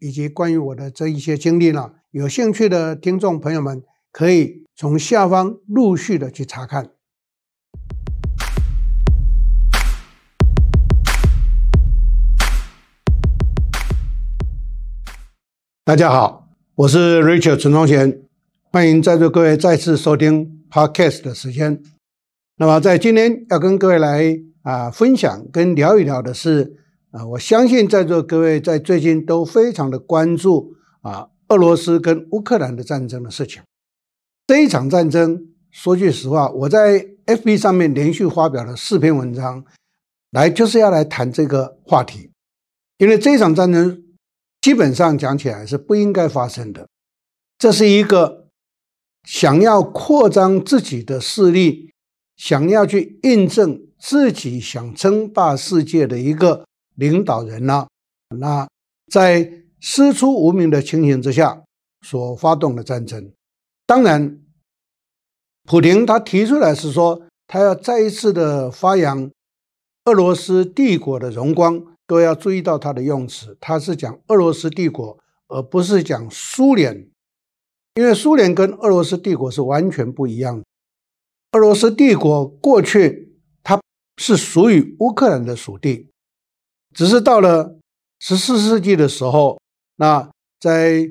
以及关于我的这一些经历呢，有兴趣的听众朋友们可以从下方陆续的去查看。大家好，我是 Richard 陈宗贤，欢迎在座各位再次收听 Podcast 的时间。那么在今天要跟各位来。啊，分享跟聊一聊的是啊，我相信在座各位在最近都非常的关注啊，俄罗斯跟乌克兰的战争的事情。这一场战争，说句实话，我在 FB 上面连续发表了四篇文章，来就是要来谈这个话题，因为这一场战争基本上讲起来是不应该发生的，这是一个想要扩张自己的势力，想要去印证。自己想称霸世界的一个领导人呢，那在师出无名的情形之下所发动的战争，当然，普丁他提出来是说，他要再一次的发扬俄罗斯帝国的荣光，都要注意到他的用词，他是讲俄罗斯帝国，而不是讲苏联，因为苏联跟俄罗斯帝国是完全不一样的，俄罗斯帝国过去它。是属于乌克兰的属地，只是到了十四世纪的时候，那在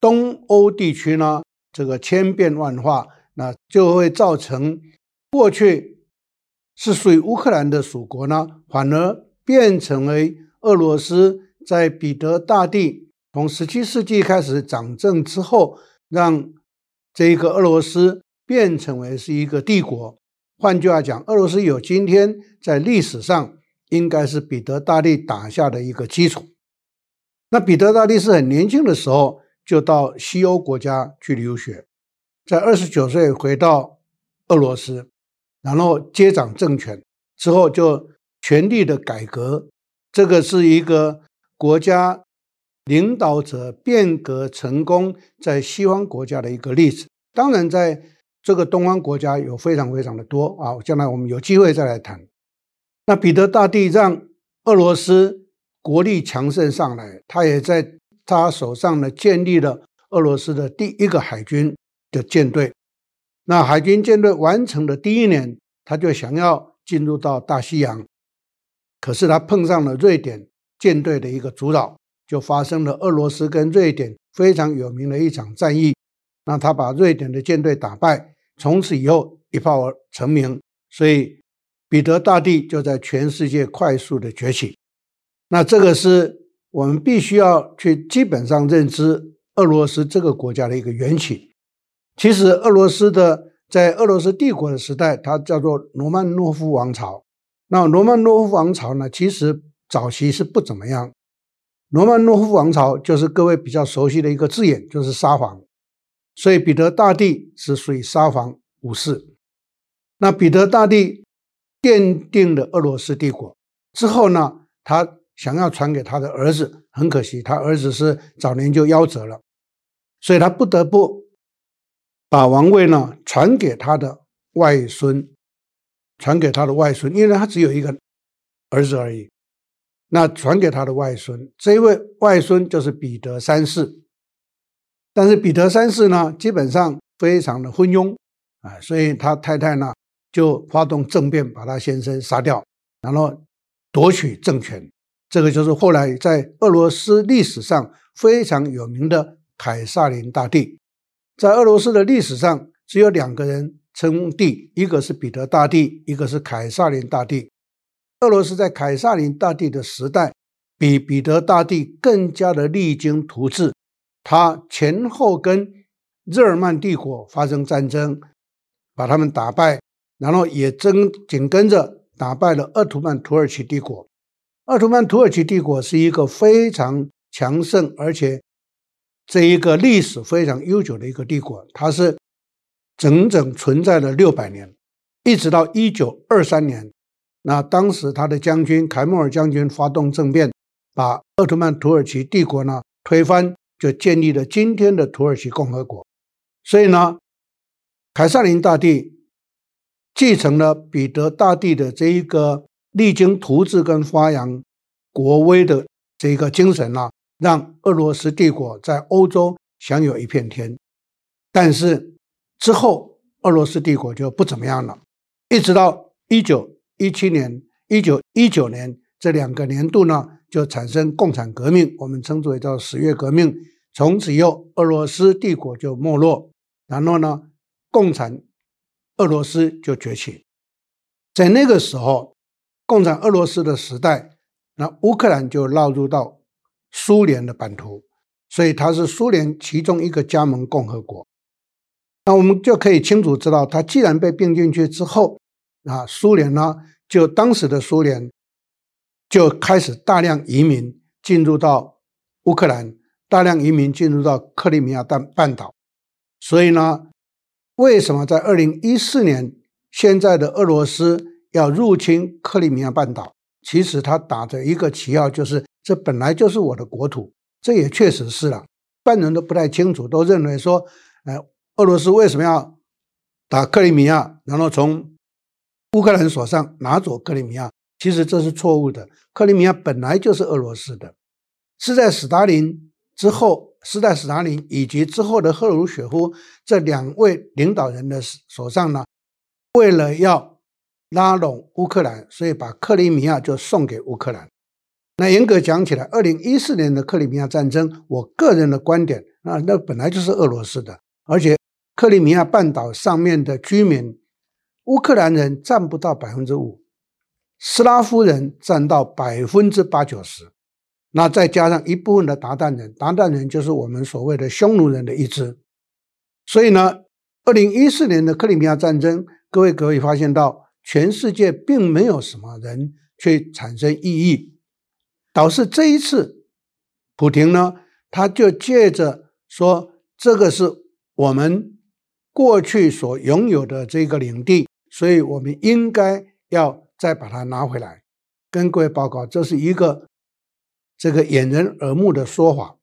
东欧地区呢，这个千变万化，那就会造成过去是属于乌克兰的属国呢，反而变成为俄罗斯在彼得大帝从十七世纪开始掌政之后，让这个俄罗斯变成为是一个帝国。换句话讲，俄罗斯有今天在历史上应该是彼得大帝打下的一个基础。那彼得大帝是很年轻的时候就到西欧国家去留学，在二十九岁回到俄罗斯，然后接掌政权之后就全力的改革。这个是一个国家领导者变革成功在西方国家的一个例子。当然在。这个东方国家有非常非常的多啊，将来我们有机会再来谈。那彼得大帝让俄罗斯国力强盛上来，他也在他手上呢建立了俄罗斯的第一个海军的舰队。那海军舰队完成的第一年，他就想要进入到大西洋，可是他碰上了瑞典舰队的一个阻扰，就发生了俄罗斯跟瑞典非常有名的一场战役。那他把瑞典的舰队打败。从此以后一炮而成名，所以彼得大帝就在全世界快速的崛起。那这个是我们必须要去基本上认知俄罗斯这个国家的一个缘起。其实俄罗斯的在俄罗斯帝国的时代，它叫做罗曼诺夫王朝。那罗曼诺夫王朝呢，其实早期是不怎么样。罗曼诺夫王朝就是各位比较熟悉的一个字眼，就是沙皇。所以彼得大帝是属于沙皇武士。那彼得大帝奠定了俄罗斯帝国之后呢，他想要传给他的儿子，很可惜他儿子是早年就夭折了，所以他不得不把王位呢传给他的外孙，传给他的外孙，因为他只有一个儿子而已。那传给他的外孙，这一位外孙就是彼得三世。但是彼得三世呢，基本上非常的昏庸啊，所以他太太呢就发动政变，把他先生杀掉，然后夺取政权。这个就是后来在俄罗斯历史上非常有名的凯撒林大帝。在俄罗斯的历史上，只有两个人称帝，一个是彼得大帝，一个是凯撒林大帝。俄罗斯在凯撒林大帝的时代，比彼得大帝更加的励精图治。他前后跟日耳曼帝国发生战争，把他们打败，然后也紧紧跟着打败了奥图曼土耳其帝国。奥图曼土耳其帝国是一个非常强盛而且这一个历史非常悠久的一个帝国，它是整整存在了六百年，一直到一九二三年，那当时他的将军凯末尔将军发动政变，把奥图曼土耳其帝国呢推翻，就建立了今天的土耳其共和国。所以呢，凯撒林大帝继承了彼得大帝的这一个励精图治跟发扬国威的这一个精神呢，让俄罗斯帝国在欧洲享有一片天。但是之后，俄罗斯帝国就不怎么样了，一直到一九一七年、一九一九年这两个年度呢，就产生共产革命，我们称之为叫十月革命。从此以后，俄罗斯帝国就没落。然后呢，共产俄罗斯就崛起。在那个时候，共产俄罗斯的时代，那乌克兰就纳入到苏联的版图，所以它是苏联其中一个加盟共和国。那我们就可以清楚知道，它既然被并进去之后，啊，苏联呢，就当时的苏联就开始大量移民进入到乌克兰，大量移民进入到克里米亚半半岛。所以呢，为什么在二零一四年，现在的俄罗斯要入侵克里米亚半岛？其实他打着一个旗号，就是这本来就是我的国土，这也确实是了。一般人都不太清楚，都认为说，呃，俄罗斯为什么要打克里米亚，然后从乌克兰手上拿走克里米亚？其实这是错误的。克里米亚本来就是俄罗斯的，是在斯大林之后。时代史达林以及之后的赫鲁雪夫这两位领导人的手上呢，为了要拉拢乌克兰，所以把克里米亚就送给乌克兰。那严格讲起来，二零一四年的克里米亚战争，我个人的观点，那那本来就是俄罗斯的，而且克里米亚半岛上面的居民，乌克兰人占不到百分之五，斯拉夫人占到百分之八九十。那再加上一部分的韃靼人，韃靼人就是我们所谓的匈奴人的一支。所以呢，二零一四年的克里米亚战争，各位可以发现到，全世界并没有什么人去产生异议，导致这一次，普廷呢，他就借着说这个是我们过去所拥有的这个领地，所以我们应该要再把它拿回来，跟各位报告，这是一个。这个掩人耳目的说法，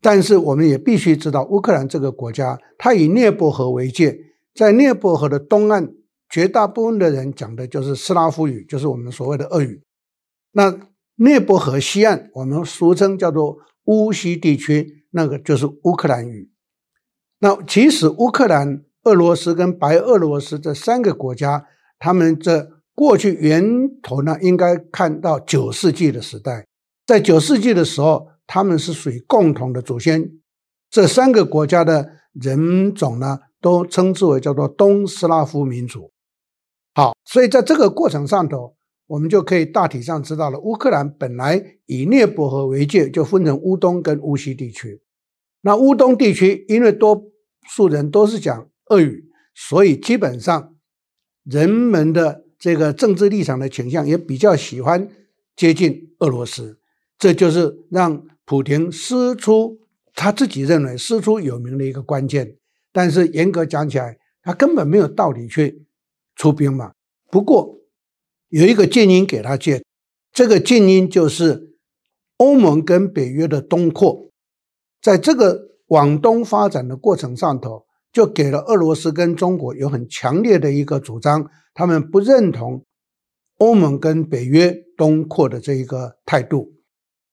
但是我们也必须知道，乌克兰这个国家，它以涅伯河为界，在涅伯河的东岸，绝大部分的人讲的就是斯拉夫语，就是我们所谓的俄语。那涅伯河西岸，我们俗称叫做乌西地区，那个就是乌克兰语。那其实乌克兰、俄罗斯跟白俄罗斯这三个国家，他们这过去源头呢，应该看到九世纪的时代。在九世纪的时候，他们是属于共同的祖先。这三个国家的人种呢，都称之为叫做东斯拉夫民族。好，所以在这个过程上头，我们就可以大体上知道了，乌克兰本来以涅伯河为界，就分成乌东跟乌西地区。那乌东地区因为多数人都是讲俄语，所以基本上人们的这个政治立场的倾向也比较喜欢接近俄罗斯。这就是让普亭师出他自己认为师出有名的一个关键，但是严格讲起来，他根本没有道理去出兵嘛。不过有一个近因给他借，这个近因就是欧盟跟北约的东扩，在这个往东发展的过程上头，就给了俄罗斯跟中国有很强烈的一个主张，他们不认同欧盟跟北约东扩的这一个态度。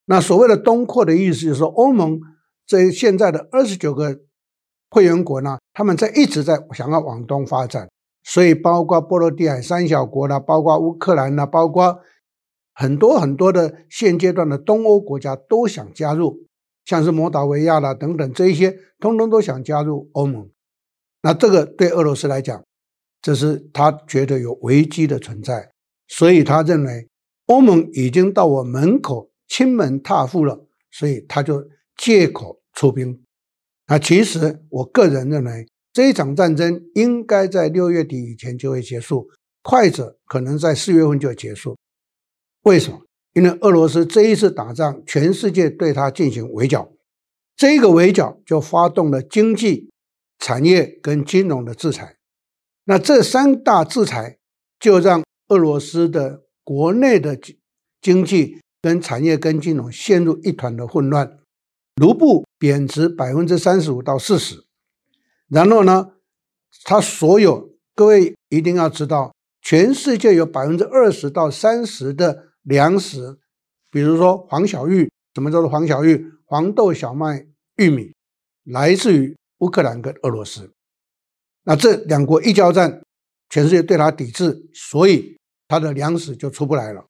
那所谓的东扩的意思，就是说欧盟这现在的二十九个会员国呢，他们在一直在想要往东发展，所以包括波罗的海三小国啦，包括乌克兰啦，包括很多很多的现阶段的东欧国家都想加入，像是摩达维亚啦等等这一些，通通都想加入欧盟。那这个对俄罗斯来讲，这是他觉得有危机的存在，所以他认为欧盟已经到我门口。亲门踏户了，所以他就借口出兵。那其实我个人认为，这一场战争应该在六月底以前就会结束，快者可能在四月份就结束。为什么？因为俄罗斯这一次打仗，全世界对他进行围剿，这个围剿就发动了经济、产业跟金融的制裁。那这三大制裁就让俄罗斯的国内的经济跟产业跟金融陷入一团的混乱，卢布贬值百分之三十五到四十。然后呢，他所有各位一定要知道，全世界有百分之二十到三十的粮食，比如说黄小玉，什么叫做黄小玉？黄豆、小麦、玉米，来自于乌克兰跟俄罗斯。那这两国一交战，全世界对它抵制，所以它的粮食就出不来了。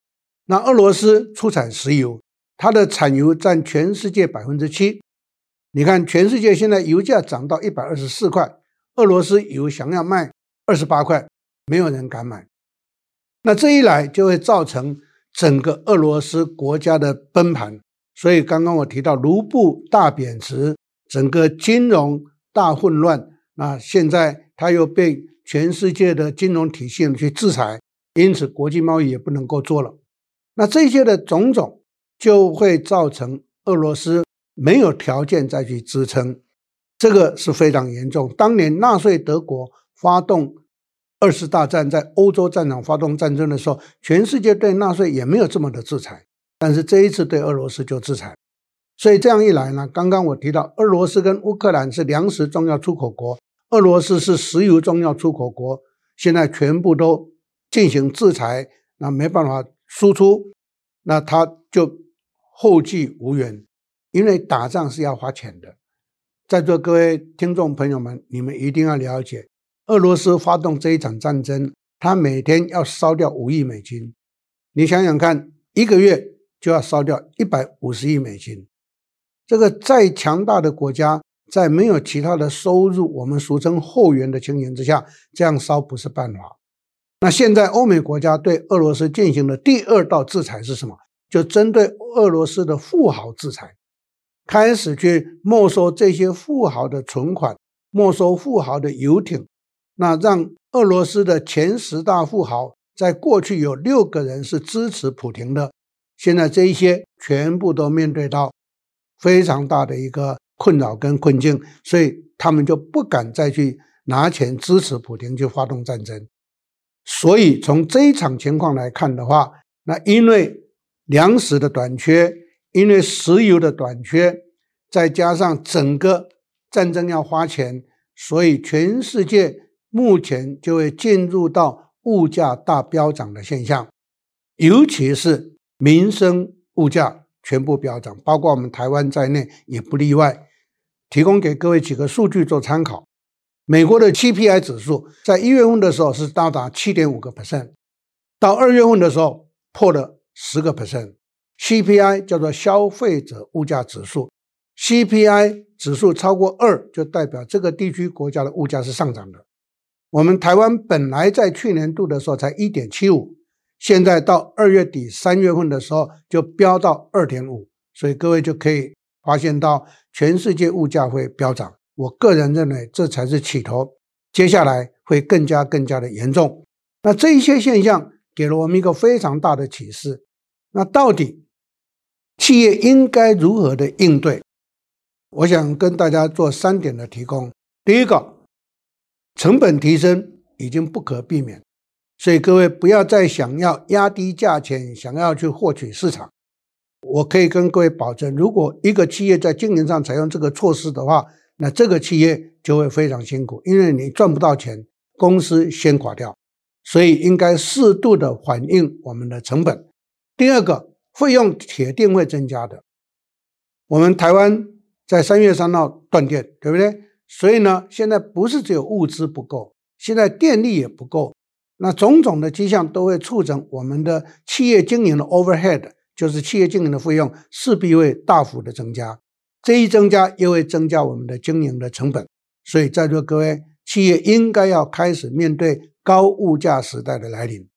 那俄罗斯出产石油，它的产油占全世界百分之七。你看，全世界现在油价涨到一百二十四块，俄罗斯油想要卖二十八块，没有人敢买。那这一来就会造成整个俄罗斯国家的崩盘。所以刚刚我提到卢布大贬值，整个金融大混乱。那现在它又被全世界的金融体系去制裁，因此国际贸易也不能够做了。那这些的种种就会造成俄罗斯。没有条件再去支撑，这个是非常严重。当年纳粹德国发动二次大战，在欧洲战场发动战争的时候，全世界对纳粹也没有这么的制裁，但是这一次对俄罗斯就制裁。所以这样一来呢，刚刚我提到，俄罗斯跟乌克兰是粮食重要出口国，俄罗斯是石油重要出口国，现在全部都进行制裁，那没办法输出，那他就后继无援。因为打仗是要花钱的，在座各位听众朋友们，你们一定要了解，俄罗斯发动这一场战争，他每天要烧掉五亿美金，你想想看，一个月就要烧掉一百五十亿美金。这个再强大的国家，在没有其他的收入，我们俗称后援的情形之下，这样烧不是办法。那现在欧美国家对俄罗斯进行的第二道制裁是什么？就针对俄罗斯的富豪制裁。开始去没收这些富豪的存款，没收富豪的游艇，那让俄罗斯的前十大富豪，在过去有六个人是支持普京的，现在这一些全部都面对到非常大的一个困扰跟困境，所以他们就不敢再去拿钱支持普京去发动战争。所以从这一场情况来看的话，那因为粮食的短缺。因为石油的短缺，再加上整个战争要花钱，所以全世界目前就会进入到物价大飙涨的现象，尤其是民生物价全部飙涨，包括我们台湾在内也不例外。提供给各位几个数据做参考：美国的 CPI 指数在一月份的时候是到达七点五个 percent，到二月份的时候破了十个 percent。CPI 叫做消费者物价指数，CPI 指数超过二，就代表这个地区国家的物价是上涨的。我们台湾本来在去年度的时候才一点七五，现在到二月底三月份的时候就飙到二点五，所以各位就可以发现到全世界物价会飙涨。我个人认为这才是起头，接下来会更加更加的严重。那这一些现象给了我们一个非常大的启示。那到底？企业应该如何的应对？我想跟大家做三点的提供。第一个，成本提升已经不可避免，所以各位不要再想要压低价钱，想要去获取市场。我可以跟各位保证，如果一个企业在经营上采用这个措施的话，那这个企业就会非常辛苦，因为你赚不到钱，公司先垮掉。所以应该适度的反映我们的成本。第二个。费用铁定会增加的。我们台湾在三月三号断电，对不对？所以呢，现在不是只有物资不够，现在电力也不够。那种种的迹象都会促成我们的企业经营的 overhead，就是企业经营的费用势必会大幅的增加。这一增加又会增加我们的经营的成本。所以在座各位，企业应该要开始面对高物价时代的来临。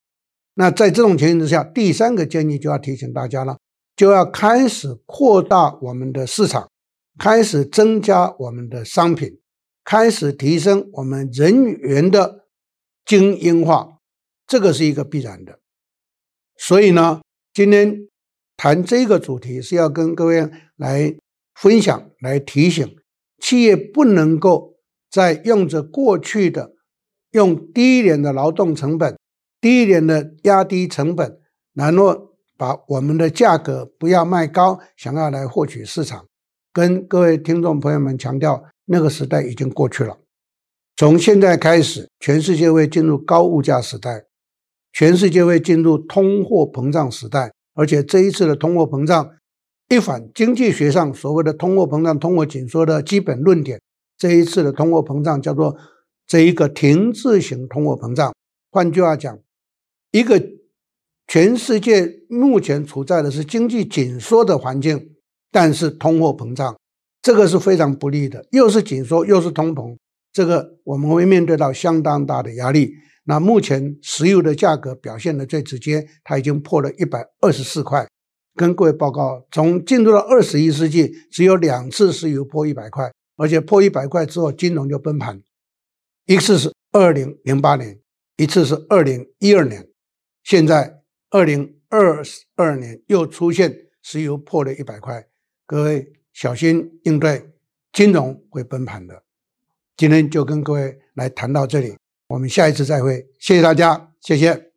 那在这种情形之下，第三个建议就要提醒大家了，就要开始扩大我们的市场，开始增加我们的商品，开始提升我们人员的精英化，这个是一个必然的。所以呢，今天谈这个主题是要跟各位来分享来提醒企业不能够再用着过去的用低一点的劳动成本、低一点的压低成本，然后把我们的价格不要卖高，想要来获取市场。跟各位听众朋友们强调，那个时代已经过去了。从现在开始，全世界会进入高物价时代，全世界会进入通货膨胀时代。而且这一次的通货膨胀，一反经济学上所谓的通货膨胀、通货紧缩的基本论点，这一次的通货膨胀叫做这一个停滞型通货膨胀。换句话讲，一个全世界目前处在的是经济紧缩的环境。但是通货膨胀，这个是非常不利的，又是紧缩又是通膨，这个我们会面对到相当大的压力。那目前石油的价格表现的最直接，它已经破了一百二十四块。跟各位报告，从进入到二十一世纪，只有两次石油破一百块，而且破一百块之后，金融就崩盘。一次是二零零八年，一次是二零一二年，现在二零二二年又出现石油破了一百块。各位小心应对，金融会崩盘的。今天就跟各位来谈到这里，我们下一次再会，谢谢大家，谢谢。